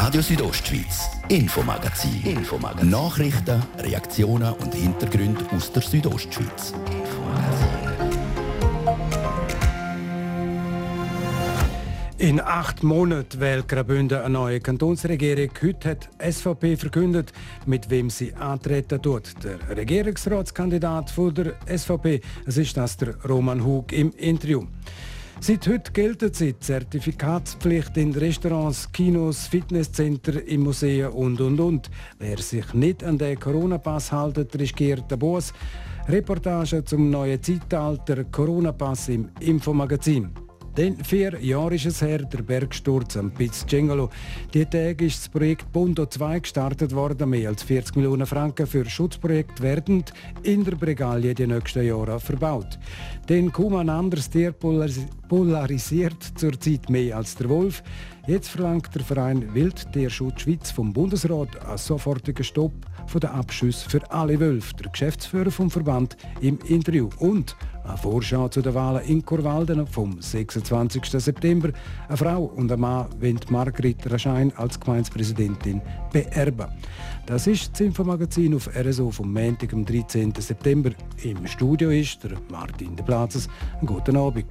Radio Südostschweiz, Infomagazin. Infomagazin. Nachrichten, Reaktionen und Hintergründe aus der Südostschweiz. In acht Monaten wählt Graubünden eine neue Kantonsregierung. Heute hat die SVP verkündet, mit wem sie antreten tut. Der Regierungsratskandidat von der SVP, es ist das der Roman Hug im Interview. Seit heute gilt die Zertifikatspflicht in Restaurants, Kinos, Fitnesscenter, im Museen und und und. Wer sich nicht an den Corona-Pass hält, riskiert den Boss. Reportage zum neuen Zeitalter Corona-Pass im Infomagazin. Denn vier Jahre ist es her, der Bergsturz am Piz Cengolo. Die Tage ist das Projekt Bondo 2 gestartet worden. Mehr als 40 Millionen Franken für Schutzprojekt werden in der Bregalie die nächsten Jahre verbaut. Denn kaum ein anderes Tier polarisiert zurzeit mehr als der Wolf. Jetzt verlangt der Verein Wildtierschutz Schweiz vom Bundesrat einen sofortigen Stopp von den Abschüssen für alle Wölfe. Der Geschäftsführer vom Verband im Interview. Und eine Vorschau zu den Wahlen in Kurwalden vom 26. September. Eine Frau und ein Mann wollen Margrit Raschein als Gemeindepräsidentin beerben. Das ist das Infomagazin auf RSO vom Montag, am 13. September. Im Studio ist der Martin de Platzes. Guten Abend.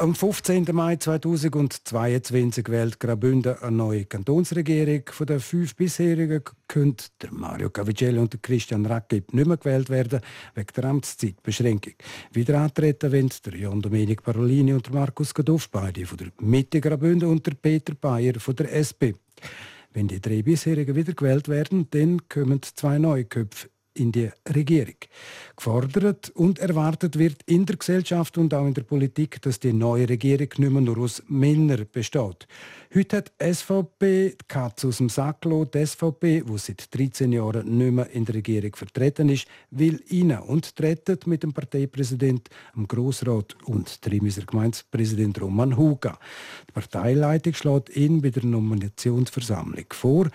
Am 15. Mai 2022 wählt Graubünden eine neue Kantonsregierung. Von den fünf bisherigen können Mario Cavicelli und Christian Rackib nicht mehr gewählt werden, wegen der Amtszeitbeschränkung. Wieder antreten wollen der Domenic Parolini und Markus Gaduff, beide von der Mitte Graubünden und der Peter Bayer von der SP. Wenn die drei bisherigen wieder gewählt werden, dann kommen zwei neue Köpfe in die Regierung. Gefordert und erwartet wird in der Gesellschaft und auch in der Politik, dass die neue Regierung nicht mehr nur aus Männern besteht. Heute hat die SVP die Katze aus dem Sack gelassen. Die SVP, die seit 13 Jahren nicht mehr in der Regierung vertreten ist, will rein und treten mit dem Parteipräsident, dem Grossrat und Trimiser Gemeindepräsident Roman Huga. Die Parteileitung schlägt ihn bei der Nominationsversammlung vor.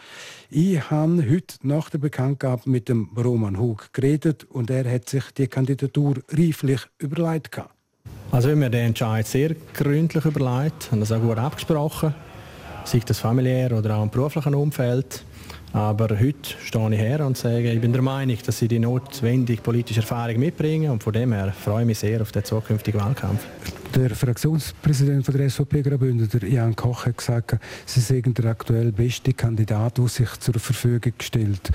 Ich habe heute nach der Bekanntgabe mit dem Roman Hug geredet und er hat sich die Kandidatur reiflich überlegt. Also wir haben den Entscheid sehr gründlich überlegt und das auch gut abgesprochen sei das familiär oder auch im beruflichen Umfeld. Aber heute stehe ich her und sage, ich bin der Meinung, dass sie die notwendige politische Erfahrung mitbringen und von dem her freue ich mich sehr auf den zukünftigen Wahlkampf. Der Fraktionspräsident der SVP Graubünden, der Jan Koch, hat gesagt, Sie seien der aktuell beste Kandidat, der sich zur Verfügung stellt.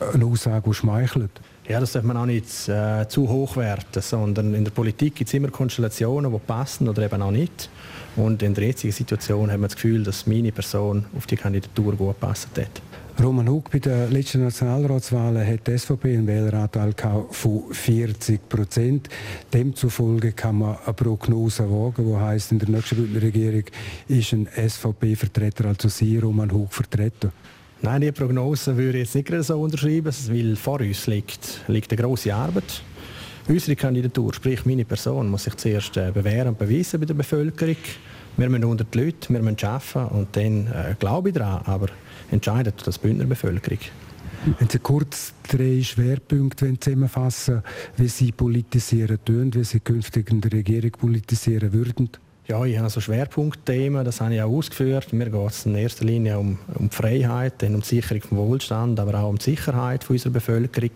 Eine Aussage, die schmeichelt. Ja, das darf man auch nicht äh, zu hoch werten, sondern in der Politik gibt es immer Konstellationen, die passen oder eben auch nicht. Und in der jetzigen Situation haben wir das Gefühl, dass meine Person auf die Kandidatur gut passt hat. Roman Hug, bei den letzten Nationalratswahlen hat die SVP einen Wähleranteil von 40 Prozent. Demzufolge kann man eine Prognose wagen, die heisst, in der nächsten Regierung ist ein SVP-Vertreter, also Sie, Roman Hug, vertreten. Nein, die Prognose würde ich jetzt nicht so unterschreiben, weil vor uns liegt, liegt eine grosse Arbeit. Unsere Kandidatur, sprich meine Person, muss sich zuerst äh, bewähren und beweisen bei der Bevölkerung. Wir müssen unter die Leute, wir müssen arbeiten und dann äh, glaube ich daran, aber entscheidet das Bündner Bevölkerung. Wenn Sie kurz drei Schwerpunkte zusammenfassen wie Sie politisieren tun, wie Sie künftig in der Regierung politisieren würden? Ja, ich habe so Schwerpunktthemen, das habe ich auch ausgeführt. Mir geht es in erster Linie um, um die Freiheit, dann um die Sicherung vom Wohlstand, aber auch um die Sicherheit unserer Bevölkerung.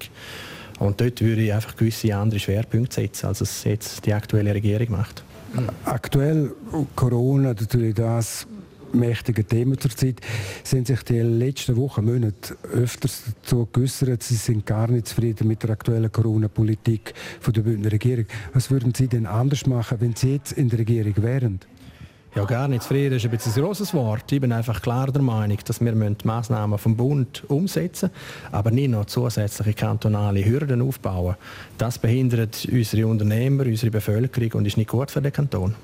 Und dort würde ich einfach gewisse andere Schwerpunkte setzen, als es jetzt die aktuelle Regierung macht. Aktuell Corona, natürlich das mächtige Thema zurzeit, sind sich die letzten Wochen, Monate öfters dazu geäußert, sie sind gar nicht zufrieden mit der aktuellen Corona-Politik der Bündner Regierung. Was würden Sie denn anders machen, wenn Sie jetzt in der Regierung wären? Ja, gar nicht zufrieden ist ein bisschen ein grosses Wort. Ich bin einfach klar der Meinung, dass wir die Massnahmen vom Bund umsetzen müssen, aber nicht noch zusätzliche kantonale Hürden aufbauen. Das behindert unsere Unternehmer, unsere Bevölkerung und ist nicht gut für den Kanton.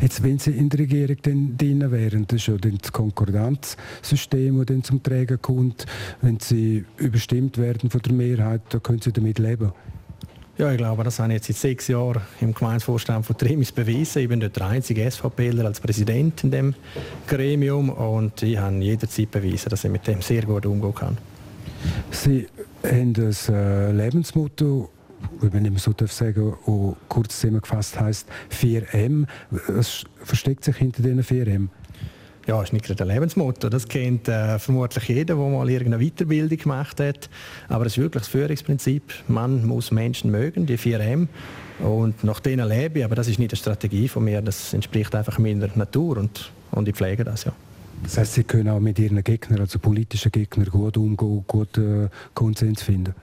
Jetzt, wenn Sie in der Regierung dann drin wären, das ist ja das Konkordanzsystem, das dann zum Träger kommt, wenn Sie überstimmt werden von der Mehrheit, da können Sie damit leben. Ja, ich glaube, das habe ich jetzt seit sechs Jahren im Gemeindevorstand von Trimis bewiesen. Ich bin dort der einzige SVPler als Präsident in dem Gremium und ich habe jederzeit bewiesen, dass ich mit dem sehr gut umgehen kann. Sie haben das äh, Lebensmotto wenn ich so darf sagen, auch kurz zusammengefasst heisst 4M. Was versteckt sich hinter diesen 4M? Ja, ist nicht gerade ein Lebensmotto. Das kennt äh, vermutlich jeder, der mal irgendeine Weiterbildung gemacht hat. Aber es ist wirklich das Führungsprinzip. Man muss Menschen mögen, die 4M. Und nach denen lebe ich. Aber das ist nicht eine Strategie von mir. Das entspricht einfach meiner Natur und, und ich pflege das, ja. Das heißt, Sie können auch mit Ihren Gegnern, also politischen Gegnern, gut umgehen, gut äh, Konsens finden?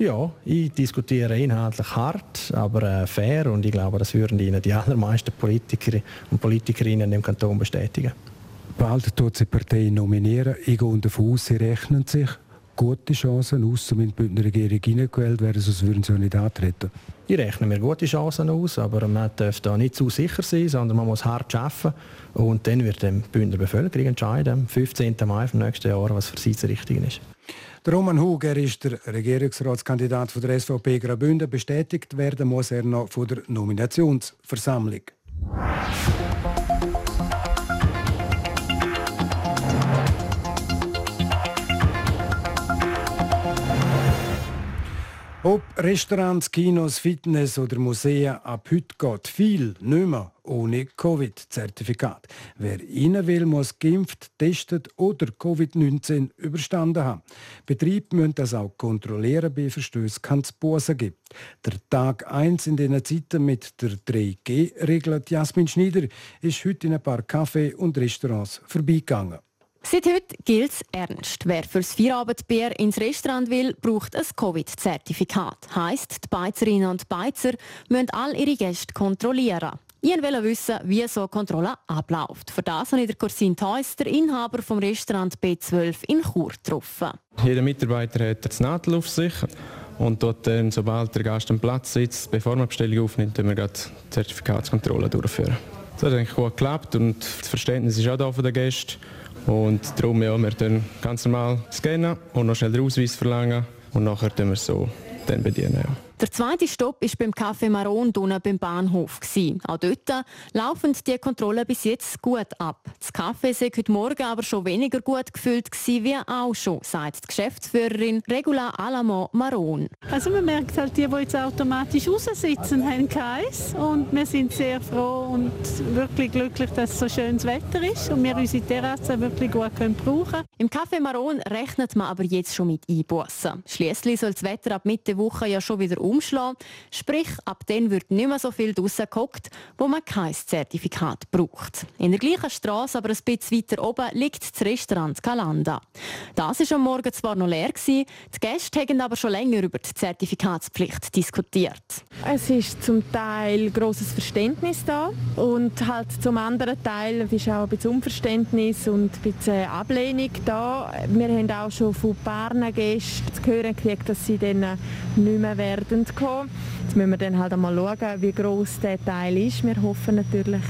Ja, ich diskutiere inhaltlich hart, aber äh, fair und ich glaube, das würden Ihnen die allermeisten Politiker und Politikerinnen im Kanton bestätigen. Bald tut sie Partei nominieren. Ich gehe davon aus, sie rechnen sich gute Chancen aus, um in die Bündner Regierung hineingewählt werden, sonst würden sie auch nicht antreten. Ich rechne mir gute Chancen aus, aber man darf da nicht zu sicher sein, sondern man muss hart arbeiten und dann wird die Bündner Bevölkerung entscheiden, am 15. Mai vom nächsten Jahr, was für sie das Richtige ist. Der Roman Huger ist der Regierungsratskandidat von der SVP Graubünden. Bestätigt werden muss er noch von der Nominationsversammlung. Ob Restaurants, Kinos, Fitness oder Museen, ab heute geht viel nicht mehr ohne Covid-Zertifikat. Wer rein will, muss geimpft, testet oder Covid-19 überstanden haben. Betriebe müssen das auch kontrollieren. Bei Verstößen kann es Bussen geben. Der Tag 1 in diesen Zeiten mit der 3G-Regel, Jasmin Schneider, ist heute in ein paar Cafés und Restaurants vorbeigegangen. Seit heute gilt es ernst. Wer fürs Feierabendbier ins Restaurant will, braucht ein Covid-Zertifikat. Heißt, die Beizerinnen und Beizer müssen all ihre Gäste kontrollieren. Ich wollte wissen, wie so eine Kontrolle abläuft. Für das habe ich Corsin Theus, der Inhaber vom Restaurant B12 in Chur, getroffen. Jeder Mitarbeiter hat das Nadel auf sich und dort dann, sobald der Gast am Platz sitzt, bevor man die Bestellung aufnimmt, wir die Zertifikatskontrolle durchführen. Das hat eigentlich gut geklappt und das Verständnis ist auch da von den Gästen. Und darum ja, wir dann ganz normal scannen und noch schnell den Ausweis verlangen und nachher tun wir so dann bedienen. Ja. Der zweite Stopp war beim Café Maron beim Bahnhof. Auch dort laufen die Kontrollen bis jetzt gut ab. Das Café sei heute Morgen aber schon weniger gut gefüllt wie auch schon, sagt die Geschäftsführerin Regula Alamo Maron. Also man merkt halt, die, die jetzt automatisch raussitzen, haben keins. Und wir sind sehr froh und wirklich glücklich, dass so schönes Wetter ist und wir unsere Terrasse wirklich gut können brauchen Im Café Maron rechnet man aber jetzt schon mit Einbußen. Schließlich soll das Wetter ab Mitte Woche ja schon wieder umschlagen. Sprich, ab dann wird nicht mehr so viel draussen gehockt, wo man kein Zertifikat braucht. In der gleichen Straße, aber ein bisschen weiter oben, liegt das Restaurant Calanda. Das war am Morgen zwar noch leer, die Gäste haben aber schon länger über die Zertifikatspflicht diskutiert. Es ist zum Teil großes Verständnis da und halt zum anderen Teil ist auch ein bisschen Unverständnis und ein bisschen Ablehnung da. Wir haben auch schon von ein Gästen zu dass sie dann nicht mehr werden sind gekommen. Jetzt müssen wir dann halt einmal schauen, wie groß der Teil ist. Wir hoffen natürlich,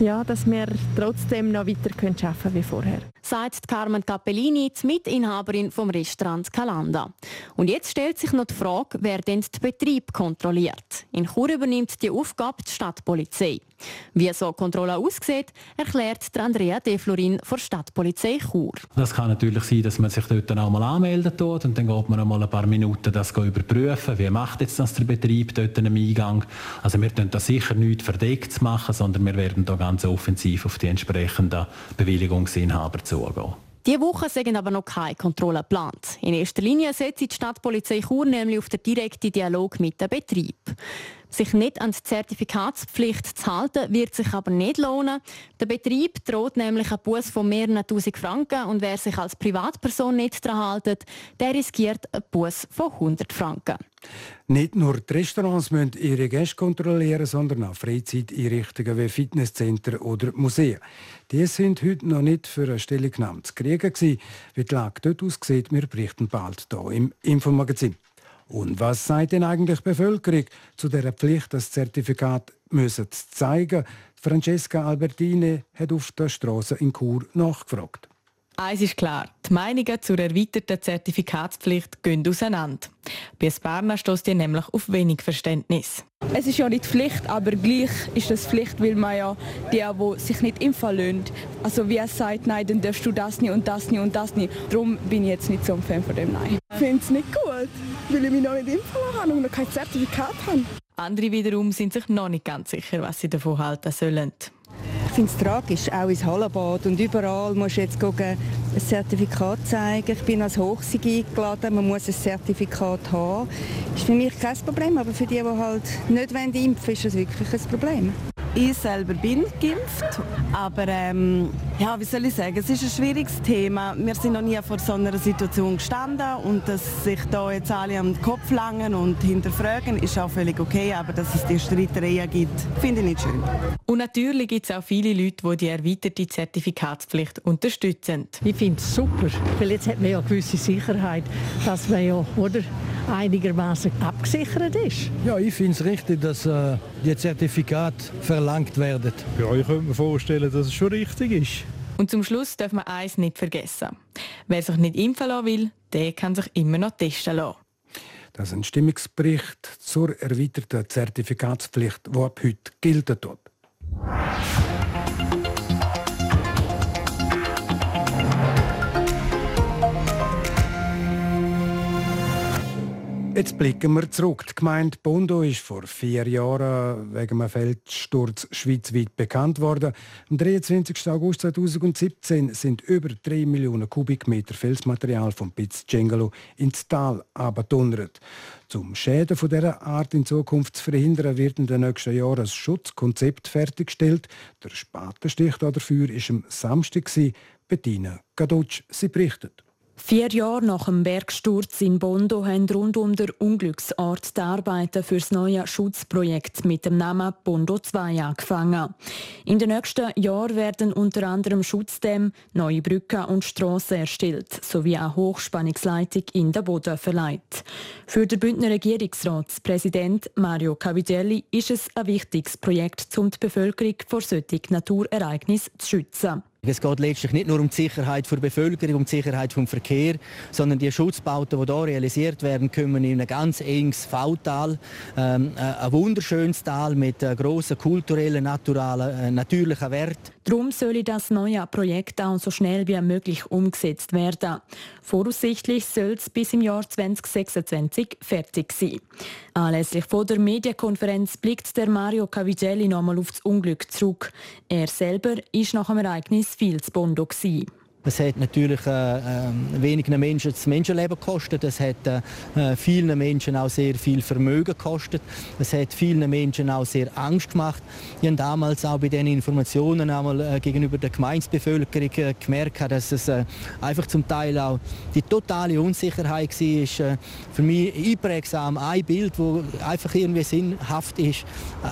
ja, dass wir trotzdem noch weiter arbeiten können wie vorher sagt Carmen Cappellini, die Mitinhaberin vom Restaurant Calanda. Und jetzt stellt sich noch die Frage, wer denn den Betrieb kontrolliert. In Chur übernimmt die Aufgabe die Stadtpolizei. Wie so eine Kontrolle aussieht, erklärt Andrea De Florin von Stadtpolizei Chur. Das kann natürlich sein, dass man sich dort dann auch mal anmelden tut und dann geht man einmal ein paar Minuten das überprüfen. Wie macht jetzt das der Betrieb dort am Eingang? Also wir tun da sicher nichts verdeckt machen, sondern wir werden da ganz offensiv auf die entsprechenden Bewilligungsinhaber zu zugehen. Diese Woche sind aber noch keine Kontrollen geplant. In erster Linie setzt die Stadtpolizei Chur nämlich auf den direkten Dialog mit dem Betrieb. Sich nicht an die Zertifikatspflicht zu halten, wird sich aber nicht lohnen. Der Betrieb droht nämlich einen Bus von mehreren tausend Franken und wer sich als Privatperson nicht daran hält, der riskiert einen Bus von 100 Franken. Nicht nur die Restaurants müssen ihre Gäste kontrollieren, sondern auch Freizeiteinrichtungen wie Fitnesszentren oder Museen. Die sind heute noch nicht für eine Stellungnahme zu kriegen. Wie die Lage dort aussieht, wir berichten bald hier im Infomagazin. Und was sagt denn eigentlich die Bevölkerung zu der Pflicht, das Zertifikat zu zeigen? Francesca Albertini hat auf der Straße in Chur nachgefragt. Eins ist klar, die Meinungen zur erweiterten Zertifikatspflicht gehen auseinander. Bei Berner stößt ihr nämlich auf wenig Verständnis. Es ist ja nicht Pflicht, aber gleich ist es Pflicht, weil man ja die, die sich nicht impfen lassen, also wie er sagt, nein, dann darfst du das nicht und das nicht und das nicht. Darum bin ich jetzt nicht so ein Fan von dem Nein. Ich finde es nicht gut, weil ich mich noch nicht impfen lassen und noch kein Zertifikat habe. Andere wiederum sind sich noch nicht ganz sicher, was sie davon halten sollen. Ich finde es tragisch, auch ins Hallenbad und überall musst du jetzt ein Zertifikat zeigen. Ich bin als Hochsieg eingeladen, man muss ein Zertifikat haben. Das ist für mich kein Problem, aber für die, die halt nicht impfen wollen, ist das wirklich ein Problem. Ich selber bin geimpft, aber ähm, ja, wie soll ich sagen, es ist ein schwieriges Thema. Wir sind noch nie vor so einer Situation gestanden und dass sich da jetzt alle am Kopf langen und hinterfragen, ist auch völlig okay, aber dass es die Streitereien gibt, finde ich nicht schön. Und natürlich gibt es auch viele Leute, die die erweiterte Zertifikatspflicht unterstützen. Ich finde es super, weil jetzt hat man ja gewisse Sicherheit, dass man ja, oder, einigermaßen abgesichert ist. Ja, ich finde es richtig, dass äh, die Zertifikate verlangt werden. Ja, ich könnte mir vorstellen, dass es schon richtig ist. Und zum Schluss darf man eins nicht vergessen. Wer sich nicht impfen lassen will, der kann sich immer noch testen lassen. Das ist ein Stimmungsbericht zur erweiterten Zertifikatspflicht, die ab heute gilt. Jetzt blicken wir zurück. Die Gemeinde Bondo ist vor vier Jahren wegen einem Feldsturz schweizweit bekannt worden. Am 23. August 2017 sind über 3 Millionen Kubikmeter Felsmaterial vom Piz Cengelo ins Tal abgedonnert. Zum Schäden von dieser Art in Zukunft zu verhindern, wird in den nächsten Jahren ein Schutzkonzept fertiggestellt. Der Spatenstich dafür war am Samstag. Bettina Gadutsch, sie berichtet. Vier Jahre nach dem Bergsturz in Bondo haben rund um den Unglücksort die Arbeiten für das neue Schutzprojekt mit dem Namen Bondo 2 angefangen. In den nächsten Jahren werden unter anderem Schutzdämme, neue Brücken und Strassen erstellt, sowie eine Hochspannungsleitung in den Boden verleiht. Für den Bündner Regierungsratspräsident Mario Cavidelli ist es ein wichtiges Projekt, um die Bevölkerung vor solchen Naturereignissen zu schützen. Es geht letztlich nicht nur um die Sicherheit der Bevölkerung, um die Sicherheit vom Verkehr, sondern die Schutzbauten, die hier realisiert werden, kommen in ein ganz enges V-Tal, ähm, äh, ein wunderschönes Tal mit äh, grossen kulturellen, naturalen, äh, natürlichen Wert. Darum soll das neue Projekt auch so schnell wie möglich umgesetzt werden. Voraussichtlich soll es bis im Jahr 2026 fertig sein. Anlässlich von der Medienkonferenz blickt der Mario Cavigelli nochmal auf das Unglück zurück. Er selber ist nach dem Ereignis viel zu Bondo. Gewesen. Es hat natürlich äh, äh, wenigen Menschen das Menschenleben gekostet. Es hat äh, vielen Menschen auch sehr viel Vermögen gekostet. Es hat vielen Menschen auch sehr Angst gemacht. Ich habe damals auch bei den Informationen einmal äh, gegenüber der Gemeinsbevölkerung äh, gemerkt, dass es äh, einfach zum Teil auch die totale Unsicherheit war. für mich einprägsam ein Bild, das einfach irgendwie sinnhaft ist.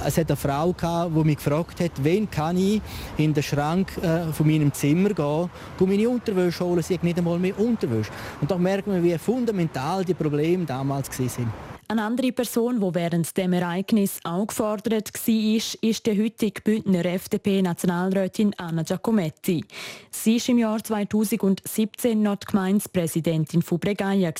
Es hat eine Frau gehabt, die mich gefragt hat, wen kann ich in den Schrank von meinem Zimmer gehen, um meine Unterwäsche holen, sie nicht einmal mehr Unterwäsche. Und da merkt man, wie fundamental die Probleme damals waren. Eine andere Person, die während dem Ereignis auch gefordert war, ist die heutige Bündner FDP-Nationalrätin Anna Giacometti. Sie war im Jahr 2017 noch die Gemeindepräsidentin von Bregaia.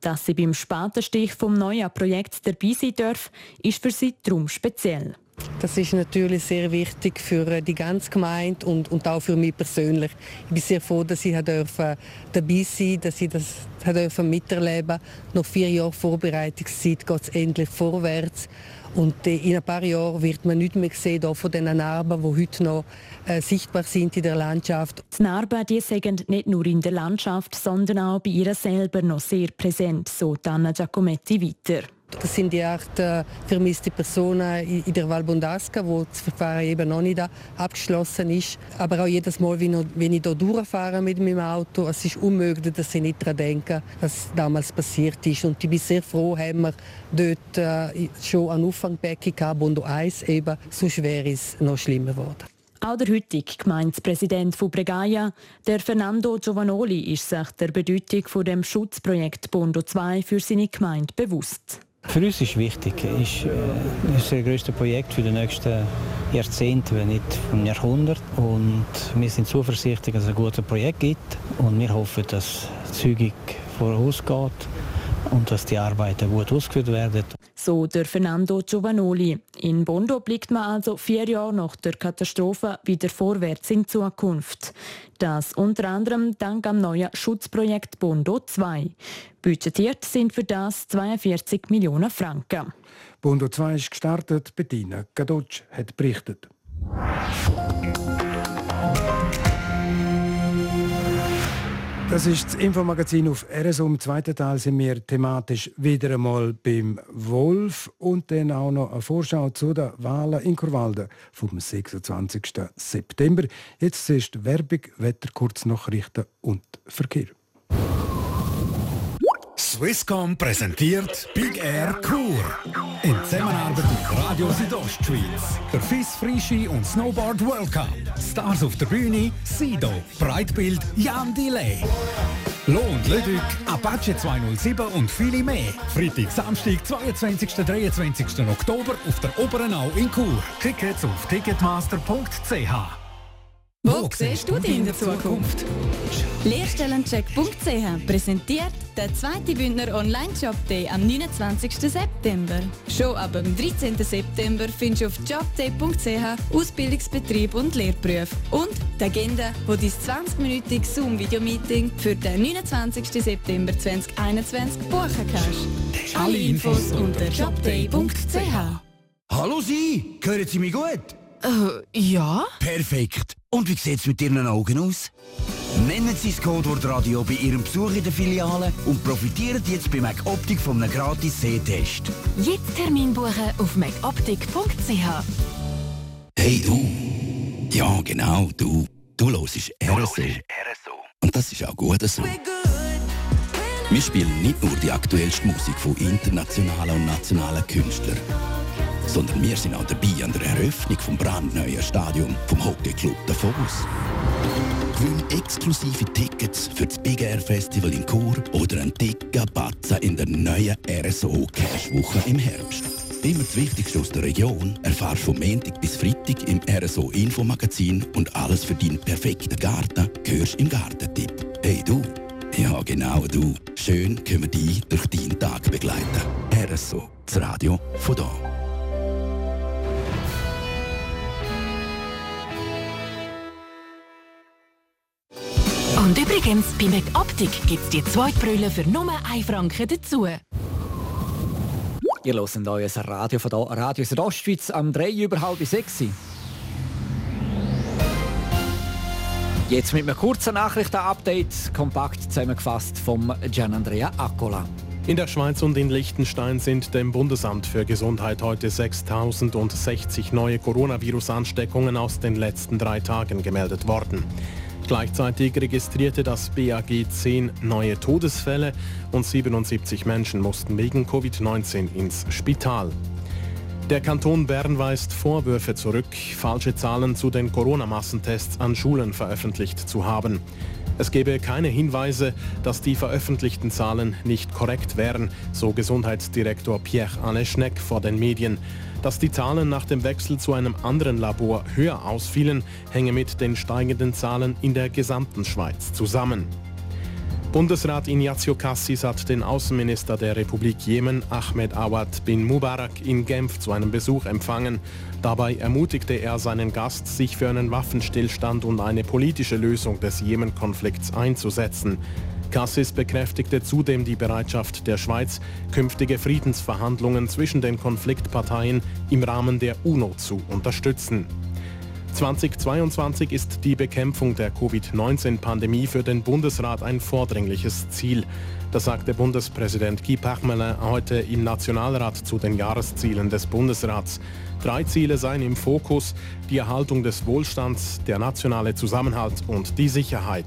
Dass sie beim Spatenstich vom neuen Projekt dabei sein darf, ist für sie darum speziell. Das ist natürlich sehr wichtig für äh, die ganze Gemeinde und, und auch für mich persönlich. Ich bin sehr froh, dass ich dabei sein dass ich das miterleben Nach vier Jahren Vorbereitungszeit geht es endlich vorwärts. Und äh, in ein paar Jahren wird man nicht mehr sehen von den Narben, die heute noch äh, sichtbar sind in der Landschaft. Die Narben die sind nicht nur in der Landschaft, sondern auch bei ihr selber noch sehr präsent, so Anna Giacometti weiter. Das sind die acht äh, vermisste Personen in der Val Bondasca, wo das Verfahren eben noch nicht abgeschlossen ist. Aber auch jedes Mal, wenn ich hier durchfahre mit meinem Auto, es ist unmöglich, dass ich nicht daran denke, was damals passiert ist. Und ich bin sehr froh, haben wir dort äh, schon ein Auffangbecken gehabt, Bondo 1 eben, so schwer ist es noch schlimmer geworden. Auch der heutige Gemeindepräsident von Bregaia, der Fernando Giovanoli, ist sich der Bedeutung von dem Schutzprojekt Bondo 2 für seine Gemeinde bewusst. Für uns ist wichtig, ist, äh, ist das größte Projekt für die nächsten Jahrzehnte, wenn nicht vom Jahrhundert. Und wir sind zuversichtlich, dass es ein gutes Projekt gibt und wir hoffen, dass es zügig vorausgeht und dass die Arbeiten gut ausgeführt werden. So der Fernando Giovanoli. In Bondo blickt man also vier Jahre nach der Katastrophe wieder vorwärts in Zukunft. Das unter anderem dank am neuen Schutzprojekt Bondo 2. Budgetiert sind für das 42 Millionen Franken. Bondo 2 ist gestartet, Bettina Gadotsch hat berichtet. Das ist das Infomagazin auf RSO. Im zweiten Teil sind wir thematisch wieder einmal beim Wolf und dann auch noch eine Vorschau zu den Wahlen in Kurwalden vom 26. September. Jetzt ist Werbung, Wetter, Kurznachrichten und Verkehr. Swisscom präsentiert Big Air Kur. Radio Südostschweiz. Der FIS Frischi und Snowboard World Cup. Stars auf der Bühne, Sido, Breitbild, Jan Delay. Lohn, Lüdück, Apache 207 und viele mehr. Freitag, Samstag, 22. 23. Oktober auf der Oberenau in Chur. Tickets auf ticketmaster.ch. Wo siehst du dich in der Zukunft? Lehrstellencheck.ch präsentiert den zweiten Bündner Online-Job Day am 29. September. Schon ab dem 13. September findest du auf jobday.ch Ausbildungsbetrieb und Lehrberufe und die Agenda, wo dein 20-minütige Zoom-Video-Meeting für den 29. September 2021 buchen kannst. Alle Infos unter jobday.ch. Hallo Sie, hören Sie mich gut? Äh, ja? Perfekt. Und wie sieht es mit Ihren Augen aus? Nennen Sie das Codewort Radio bei Ihrem Besuch in der Filiale und profitieren jetzt bei MacOptik von einem gratis Sehtest. Jetzt Termin buchen auf macoptik.ch. Hey du! Ja, genau, du. Du hörst RSO. Und das ist auch gut so. Wir spielen nicht nur die aktuellste Musik von internationalen und nationalen Künstlern, sondern wir sind auch dabei an der Eröffnung vom brandneuen Stadion vom Hockeyclub Davos. Gewinn exklusive Tickets für das Big Air Festival in Chur oder einen dicken Batzen in der neuen RSO Cash Woche im Herbst. Immer das Wichtigste aus der Region erfahrst du vom Montag bis Freitag im RSO Infomagazin und alles für deinen perfekten Garten hörst im Gartentipp. Hey du! Ja, genau du. Schön können wir dich durch deinen Tag begleiten. RSO, das Radio von da. Und übrigens, bei McOptik gibt es die zweite Brille für nur 1 Franken dazu. Ihr hört euer Radio von hier, Radio Südostschweiz am 3 über halb 6. Jetzt mit einem kurzen Nachrichtenupdate, kompakt zusammengefasst vom Gianandrea Accola. In der Schweiz und in Liechtenstein sind dem Bundesamt für Gesundheit heute 6.060 neue Coronavirus-Ansteckungen aus den letzten drei Tagen gemeldet worden. Gleichzeitig registrierte das BAG 10 neue Todesfälle und 77 Menschen mussten wegen Covid-19 ins Spital. Der Kanton Bern weist Vorwürfe zurück, falsche Zahlen zu den Corona-Massentests an Schulen veröffentlicht zu haben. Es gebe keine Hinweise, dass die veröffentlichten Zahlen nicht korrekt wären, so Gesundheitsdirektor Pierre-Anne Schneck vor den Medien. Dass die Zahlen nach dem Wechsel zu einem anderen Labor höher ausfielen, hänge mit den steigenden Zahlen in der gesamten Schweiz zusammen. Bundesrat Ignazio Cassis hat den Außenminister der Republik Jemen, Ahmed Awad bin Mubarak, in Genf zu einem Besuch empfangen. Dabei ermutigte er seinen Gast, sich für einen Waffenstillstand und eine politische Lösung des Jemen-Konflikts einzusetzen. Cassis bekräftigte zudem die Bereitschaft der Schweiz, künftige Friedensverhandlungen zwischen den Konfliktparteien im Rahmen der UNO zu unterstützen. 2022 ist die Bekämpfung der Covid-19-Pandemie für den Bundesrat ein vordringliches Ziel. Das sagte Bundespräsident Guy Parmelin heute im Nationalrat zu den Jahreszielen des Bundesrats. Drei Ziele seien im Fokus, die Erhaltung des Wohlstands, der nationale Zusammenhalt und die Sicherheit.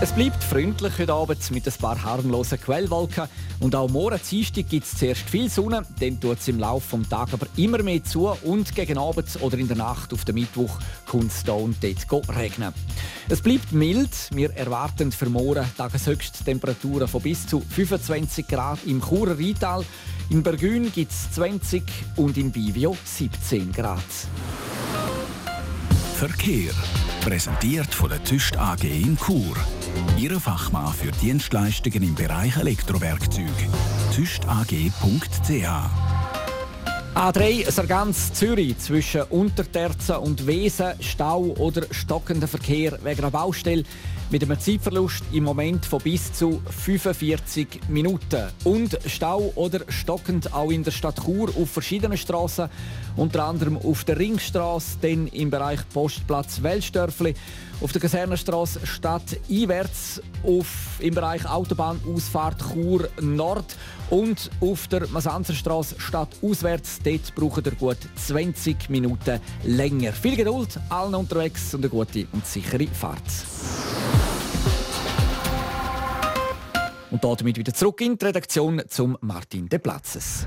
Es bleibt freundlich heute Abend mit ein paar harmlosen Quellwolken. Und auch morgen Dienstag gibt es zuerst viel Sonne, dann tut es im Laufe des Tages aber immer mehr zu und gegen Abend oder in der Nacht auf den Mittwoch kommt es hier und dort regnen. Es bleibt mild. Wir erwarten für morgen Tageshöchsttemperaturen von bis zu 25 Grad im Churer Rheintal. In Bergün gibt es 20 und in Bivio 17 Grad. Verkehr. Präsentiert von der TÜST AG in Chur. Ihre Fachmann für Dienstleistungen im Bereich Elektrowerkzeug. tüstag.ch A3 Sargans Zürich zwischen Unterterzen und Wesen, Stau oder stockender Verkehr wegen einer Baustelle mit einem Zeitverlust im Moment von bis zu 45 Minuten. Und Stau oder stockend auch in der Stadt Chur auf verschiedenen Straßen, unter anderem auf der Ringstraße, dann im Bereich Postplatz Welsdörfli, auf der Kasernenstraße Stadt einwärts, auf, im Bereich Autobahnausfahrt Chur Nord und auf der Masanzerstraße Stadt auswärts. Dort braucht ihr gut 20 Minuten länger. Viel Geduld, allen unterwegs und eine gute und sichere Fahrt. Und damit wieder zurück in die Redaktion zum Martin de Platzes.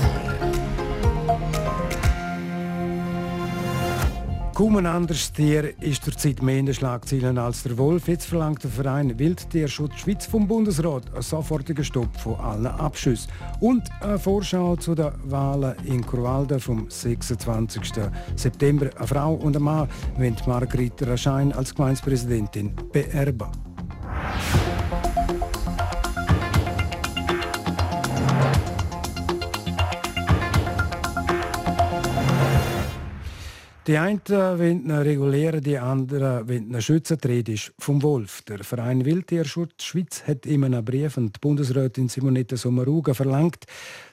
Kaum ein anderes Tier ist zurzeit mehr in den Schlagzeilen als der Wolf. Jetzt verlangt der Verein Wildtierschutz Schweiz vom Bundesrat einen sofortigen Stopp von allen Abschüssen. Und eine Vorschau zu den Wahlen in Kurwalden vom 26. September. Eine Frau und ein Mann wollen Margrethe Raschein als Gemeindepräsidentin beerben. Die einen wollen ihn regulieren, die anderen wollen ihn schützen. Die Rede ist vom Wolf. Der Verein Wildtierschutz Schweiz hat in einem Brief an die Bundesrätin Simonetta Sommaruga verlangt,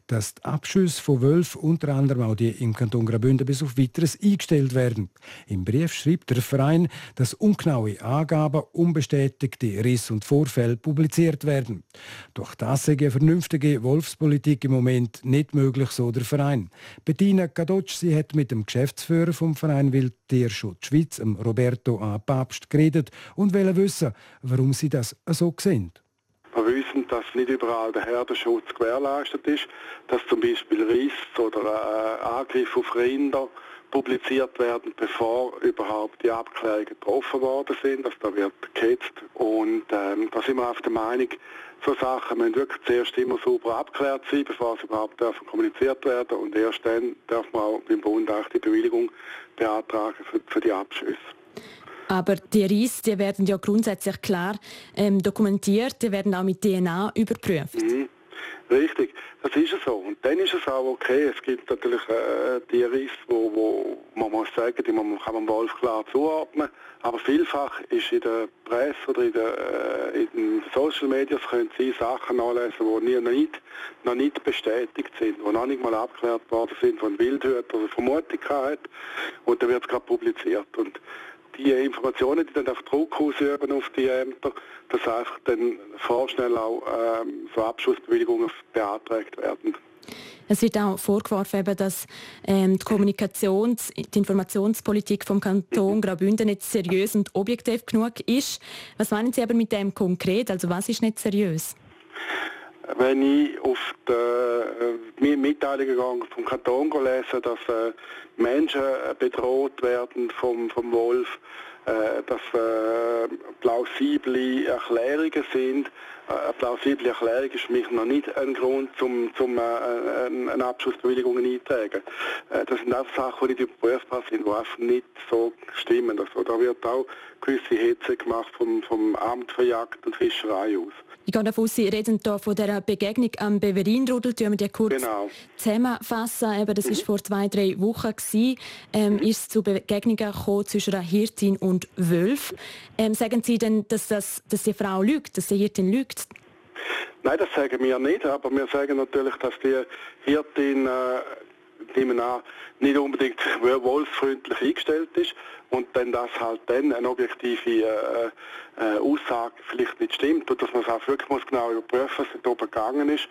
dass die Abschüsse von Wölfen, unter anderem auch die im Kanton Graubünden, bis auf Weiteres eingestellt werden. Im Brief schreibt der Verein, dass ungenaue Angaben, unbestätigte Risse und Vorfälle publiziert werden. Doch das sei eine vernünftige Wolfspolitik im Moment nicht möglich, so der Verein. Bettina Kadocz, sie hat mit dem Geschäftsführer vom Verein Wildtierschutz Schweiz, Roberto A. Papst, geredet und wollen wissen, warum sie das so sehen. Wir wissen, dass nicht überall der Herdenschutz gewährleistet ist, dass zum Beispiel Riss oder äh, Angriffe auf Rinder publiziert werden, bevor überhaupt die Abklärungen getroffen worden sind. Also da wird gehetzt. Und ähm, da sind wir auf der Meinung, so Sachen müssen wirklich zuerst immer sauber abgeklärt sein, bevor sie überhaupt dürfen kommuniziert werden. Und erst dann darf man auch beim Bund auch die Bewilligung beantragen für, für die Abschüsse. Aber die Reise die werden ja grundsätzlich klar ähm, dokumentiert, die werden auch mit DNA überprüft. Mhm. Richtig, das ist so. Und dann ist es auch okay. Es gibt natürlich äh, die Risse, wo, wo man muss sagen, die man, kann man Wolf klar zuordnen. Aber vielfach ist in der Presse oder in, der, äh, in den Social Media können Sie Sachen nachlesen, die noch nicht, noch nicht bestätigt sind, die noch nicht mal abgeklärt worden sind von Wildhüter oder Vermutung hat. Und dann wird es gerade publiziert. Und die Informationen, die dann auf Druck ausüben auf die Ämter, dass einfach dann vorschnell auch ähm, so Abschussbewilligungen beantragt werden. Es wird auch vorgeworfen, dass ähm, die Kommunikations-, die Informationspolitik vom Kanton mhm. Graubünden nicht seriös und objektiv genug ist. Was meinen Sie aber mit dem konkret? Also was ist nicht seriös? Wenn ich auf die äh, Mitteilungen vom Kanton lese, dass äh, Menschen äh, bedroht werden vom, vom Wolf, dass äh, plausible Erklärungen sind. Eine plausible Erklärung ist für mich noch nicht ein Grund, um zum, äh, eine Abschussbewilligung einzutragen. Äh, das sind auch Sachen, die nicht überprüfbar sind, die einfach nicht so stimmen. Also, da wird auch gewisse Hetze gemacht vom, vom Amt für Jagd und Fischerei aus. Ich gehe davon aus, Sie reden hier von der Begegnung am Beverinrudel. Tun wir die kurz genau. zusammenfassen. Eben, das war mhm. vor zwei, drei Wochen. Ähm, mhm. Ist es zu Begegnungen gekommen zwischen einer Hirtin und Wölf. Ähm, sagen Sie denn, dass, das, dass die Frau lügt, dass die Hirtin lügt? Nein, das sagen wir nicht, aber wir sagen natürlich, dass die Hirtin äh, nehmen an, nicht unbedingt wolfsfreundlich eingestellt ist und dann das halt dann eine objektive äh, äh, Aussage vielleicht nicht stimmt und dass man es auch wirklich muss genau überprüfen, was da oben gegangen ist.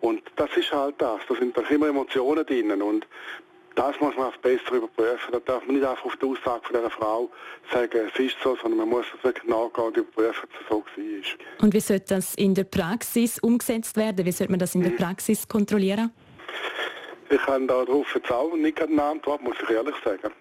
Und das ist halt das. Da sind doch immer Emotionen drin und das muss man besser überprüfen. Da darf man nicht einfach auf die Aussage von dieser Frau sagen, es ist so, sondern man muss es wirklich nachgehen und überprüfen, dass es so war. Und wie sollte das in der Praxis umgesetzt werden? Wie sollte man das in der Praxis kontrollieren? Ich kann darauf jetzt auch nicht eine Antwort, muss ich ehrlich sagen.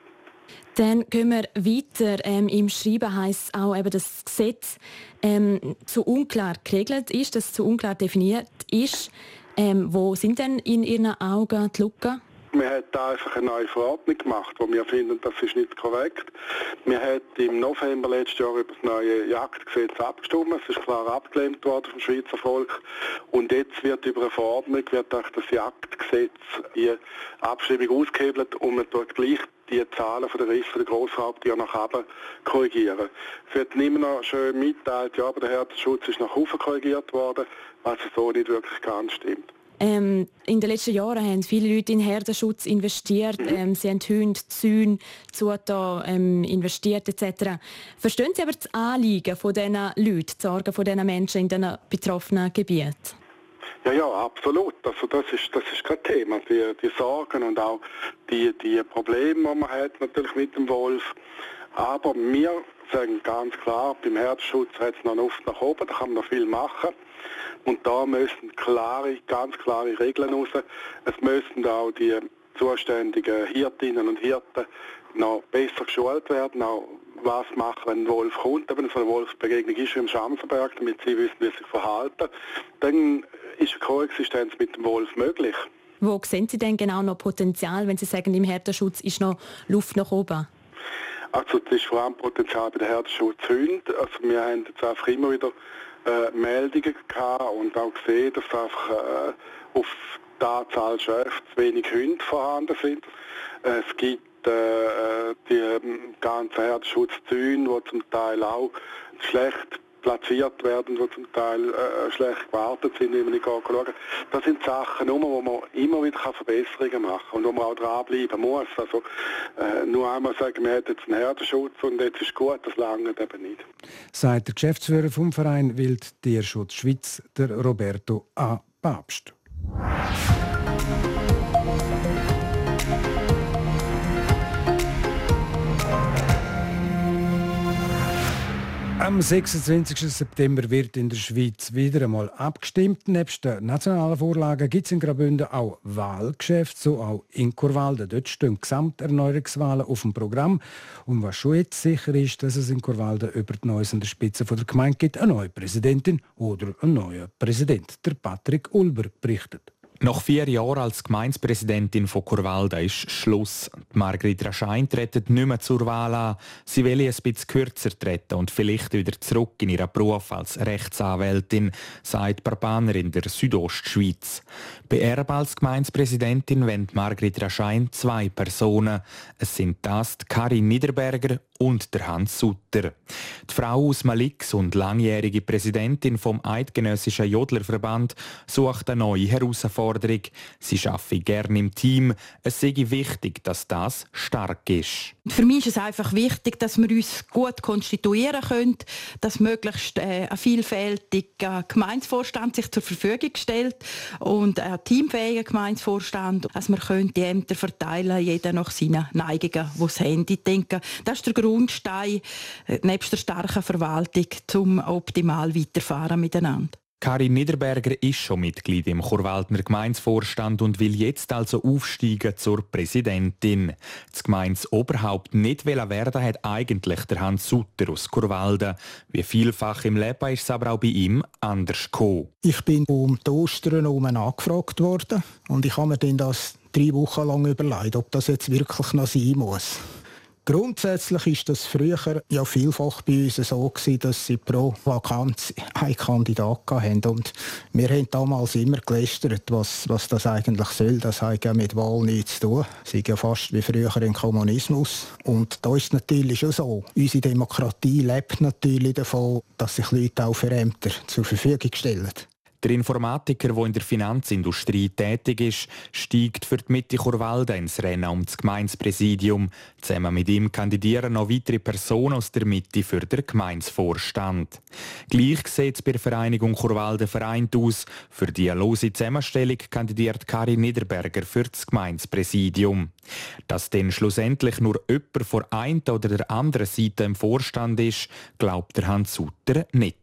Dann gehen wir weiter. Ähm, Im Schreiben heisst es auch, eben, dass das Gesetz ähm, zu unklar geregelt ist, dass es zu unklar definiert ist. Ähm, wo sind denn in Ihren Augen die Lücken? Man hat da einfach eine neue Verordnung gemacht, wo wir finden, das ist nicht korrekt. Wir haben im November letztes Jahr über das neue Jagdgesetz abgestimmt. Es ist klar abgelehnt worden vom Schweizer Volk. Und jetzt wird über eine Verordnung wird auch das Jagdgesetz die Abstimmung ausgehebelt und man tut gleich die Zahlen von der Risse der Grossraubtiere nach oben korrigieren. Es wird immer noch schön mitteilt, ja, aber der Herdenschutz ist nach oben korrigiert worden, was so nicht wirklich ganz stimmt. Ähm, in den letzten Jahren haben viele Leute in Herdenschutz investiert. Mhm. Ähm, sie haben Hunde, Zäune, Zutaten ähm, investiert etc. Verstehen Sie aber das Anliegen von diesen Leuten, die Sorgen von diesen Menschen in den betroffenen Gebieten? Ja, ja, absolut. Also das ist, das ist kein Thema. Die, die Sorgen und auch die, die Probleme, die man hat natürlich mit dem Wolf. Aber wir sagen ganz klar, beim Herdenschutz hat es noch Luft nach oben, da kann man noch viel machen. Und da müssen klare, ganz klare Regeln raus. Es müssen auch die zuständigen Hirtinnen und Hirten noch besser geschult werden, auch was machen, wenn ein Wolf kommt, wenn so eine Wolfsbegegnung ist im Schanzenberg, damit sie wissen, wie sie sich verhalten. Dann ist eine Koexistenz mit dem Wolf möglich. Wo sehen Sie denn genau noch Potenzial, wenn Sie sagen, im Herdenschutz ist noch Luft nach oben? Also das ist vor allem Potenzial bei den Herdenschutzhunden. Also wir haben jetzt einfach immer wieder äh, Meldungen gehabt und auch gesehen, dass einfach äh, auf die Anzahl Schäfe zu wenig Hunde vorhanden sind. Äh, es gibt äh, äh, die ähm, ganzen Herdenschutzzäune, die zum Teil auch schlecht platziert werden, die zum Teil äh, schlecht gewartet sind, wenn man nicht schauen Das sind Sachen, wo man immer wieder Verbesserungen machen kann und wo man auch dranbleiben muss. Also äh, nur einmal sagen, wir hätten jetzt einen Herdenschutz und jetzt ist gut, das lange eben nicht. Sagt der Geschäftsführer vom Verein Wildtierschutz Schweiz, der Roberto A. Papst. Am 26. September wird in der Schweiz wieder einmal abgestimmt. Nebst den nationalen Vorlagen gibt es in Graubünden auch Wahlgeschäfte, so auch in Kurwalden. Dort stehen Gesamterneuerungswahlen auf dem Programm. Und was schon jetzt sicher ist, dass es in Kurwalden über die Neues an der Spitze der Gemeinde gibt, eine neue Präsidentin oder einen neuen Präsident. Der Patrick Ulber berichtet. Nach vier Jahren als Gemeindepräsidentin von Kurwalda ist Schluss. Margrit Raschein tritt nicht mehr zur Wahl an. Sie will ein bisschen kürzer treten und vielleicht wieder zurück in ihren Beruf als Rechtsanwältin, sagt Barbaner in der Südostschweiz. Beerb als Gemeindepräsidentin wendet Margrit Raschein zwei Personen. Es sind das Karin Niederberger und der Hans Sutter. Die Frau aus Malix und langjährige Präsidentin vom Eidgenössischen Jodlerverband sucht eine neue Herausforderung. Sie arbeite gerne im Team. Es sei wichtig, dass das stark ist. Für mich ist es einfach wichtig, dass wir uns gut konstituieren können, dass möglichst äh, ein vielfältiger Gemeinsvorstand sich zur Verfügung stellt und ein teamfähiger Gemeinsvorstand, dass wir die Ämter verteilen, jeder nach seinen Neigungen, die es haben. Ich denke, das ist der Grundstein äh, nebst der starken Verwaltung, um optimal weiterfahren miteinander. Karin Niederberger ist schon Mitglied im Chorwaldner Gemeinsvorstand und will jetzt also aufsteigen zur Präsidentin. Das Gemeinsoberhaupt nicht werden hat eigentlich der Hans Sutter aus Chorwalden. Wie vielfach im Leben ist es aber auch bei ihm anders gekommen. Ich bin um die Ostern angefragt worden und ich habe mir dann das drei Wochen lang überlegt, ob das jetzt wirklich noch sein muss. Grundsätzlich ist das früher ja vielfach bei uns so gewesen, dass sie pro Vakanz einen Kandidat hatten. Und wir haben damals immer gelästert, was, was das eigentlich soll. Das hat ja mit Wahl nichts zu tun. Ist ja fast wie früher im Kommunismus. Und da ist es natürlich schon so. Unsere Demokratie lebt natürlich davon, dass sich Leute auch für Ämter zur Verfügung stellen. Der Informatiker, der in der Finanzindustrie tätig ist, steigt für die Mitte Churwalden ins Rennen um das Gemeinspräsidium. Zusammen mit ihm kandidieren noch weitere Personen aus der Mitte für den Gemeinsvorstand. Gleich sieht es bei der Vereinigung Churwalden vereint aus. Für die lose Zusammenstellung kandidiert Karin Niederberger für das Gemeinspräsidium. Dass dann schlussendlich nur jemand vor einer oder der anderen Seite im Vorstand ist, glaubt der Hans Sutter nicht.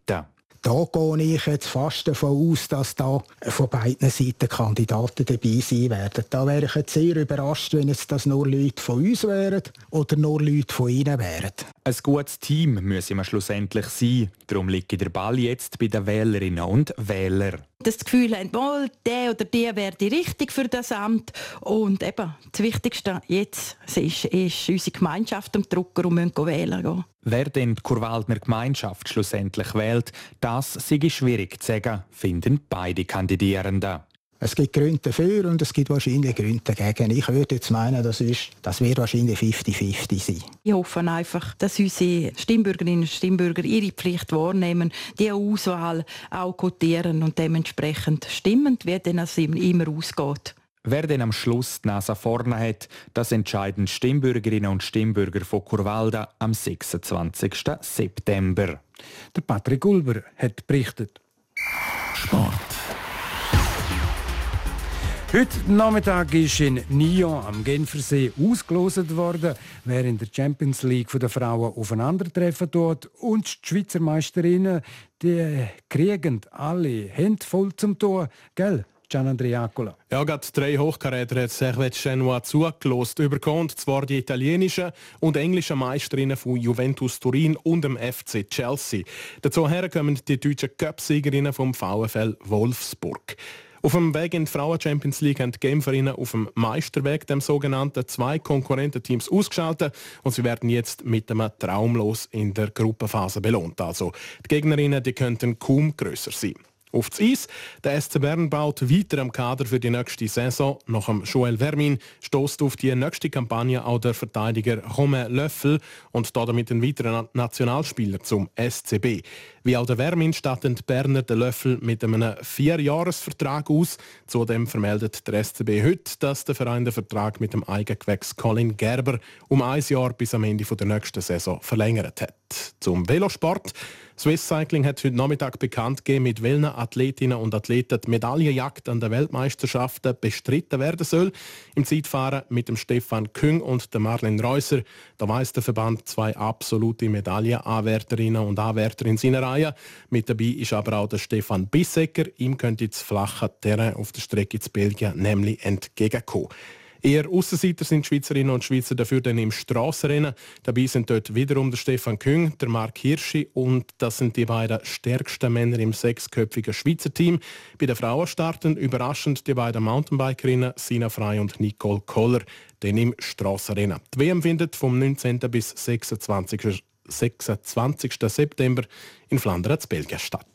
Da gehe ich jetzt fast davon aus, dass da von beiden Seiten Kandidaten dabei sein werden. Da wäre ich jetzt sehr überrascht, wenn jetzt das nur Leute von uns wären oder nur Leute von ihnen wären. Ein gutes Team müsse man schlussendlich sein. Darum liegt der Ball jetzt bei den Wählerinnen und Wählern das Gefühl haben, oh, der oder die wäre die richtig für das Amt. Und eben, das Wichtigste jetzt ist, ist unsere Gemeinschaft am Drucker und müssen wählen gehen. Wer denn die Kurwaldner Gemeinschaft schlussendlich wählt, das sei schwierig zu sagen, finden beide Kandidierenden. Es gibt Gründe dafür und es gibt wahrscheinlich Gründe dagegen. Ich würde jetzt meinen, das, ist, das wird wahrscheinlich 50-50 sein. Ich hoffe einfach, dass unsere Stimmbürgerinnen und Stimmbürger ihre Pflicht wahrnehmen, die Auswahl auch quotieren und dementsprechend stimmen, wie denn es immer ausgeht. Wer denn am Schluss die Nase vorne hat, das entscheiden Stimmbürgerinnen und Stimmbürger von Kurwalda am 26. September. Der Patrick Ulber hat berichtet. Sport. Heute Nachmittag ist in Nyon am Genfersee ausgelost worden, wer in der Champions League der Frauen aufeinandertreffen dort und die Schweizer Meisterinnen, die kriegen alle Hände voll zum Tor, gell? Gian Andriacola. Ja, gerade drei Hochkaräter hat Servet Genoa zugelost. Überkommt zwar die italienischen und englischen Meisterinnen von Juventus Turin und dem FC Chelsea. Dazu kommen die deutschen Cup-Siegerinnen vom VfL Wolfsburg. Auf dem Weg in die Frauen Champions League haben die Genferinnen auf dem Meisterweg dem sogenannten zwei Konkurrententeams ausgeschaltet und sie werden jetzt mit einem Traumlos in der Gruppenphase belohnt. Also die Gegnerinnen die könnten kaum größer sein. Auf das Eis. Der SC Bern baut weiter am Kader für die nächste Saison. Nach dem Joel Vermin stoßt auf die nächste Kampagne auch der Verteidiger Romain Löffel und damit ein weiterer Nationalspieler zum SCB. Wie auch der Vermin statten die Berner den Löffel mit einem Vierjahresvertrag aus. Zudem vermeldet der SCB heute, dass der Verein den Vertrag mit dem Eigengewächs Colin Gerber um ein Jahr bis am Ende der nächsten Saison verlängert hat. Zum Velosport. Swiss Cycling hat heute Nachmittag bekannt gegeben, mit welchen Athletinnen und Athleten die Medaillenjagd an der Weltmeisterschaften bestritten werden soll. Im Zeitfahren mit dem Stefan Küng und der Marlene Reusser. Da weist der Verband zwei absolute Medaillenanwärterinnen und Anwärter in seiner Reihe. Mit dabei ist aber auch der Stefan Bissecker. Ihm könnte das flache Terrain auf der Strecke zu Belgien nämlich entgegenkommen. Eher Aussenseiter sind Schweizerinnen und Schweizer dafür dann im Strassenrennen. Dabei sind dort wiederum der Stefan Küng, der Mark Hirschi und das sind die beiden stärksten Männer im sechsköpfigen Schweizer Team. Bei den Frauen starten überraschend die beiden Mountainbikerinnen Sina Frey und Nicole Koller, den im Strassenrennen. Die WM findet vom 19. bis 26. 26. September in Flandern, Belgien statt.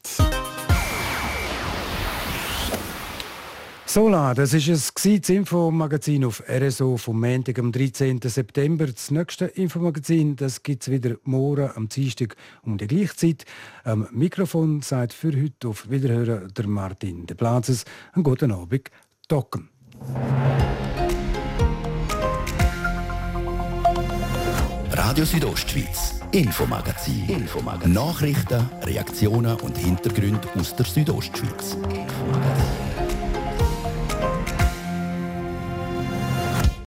Sola, das ist es das Infomagazin auf RSO vom Montag am 13. September. Das nächste Infomagazin, gibt es wieder morgen am Dienstag um die gleiche Zeit. Am Mikrofon sagt für heute auf Wiederhören der Martin de Platzes. Einen guten Abend, Docken. Radio Südostschweiz, Infomagazin. Infomagazin. Nachrichten, Reaktionen und Hintergründe aus der Südostschweiz. Infomagazin.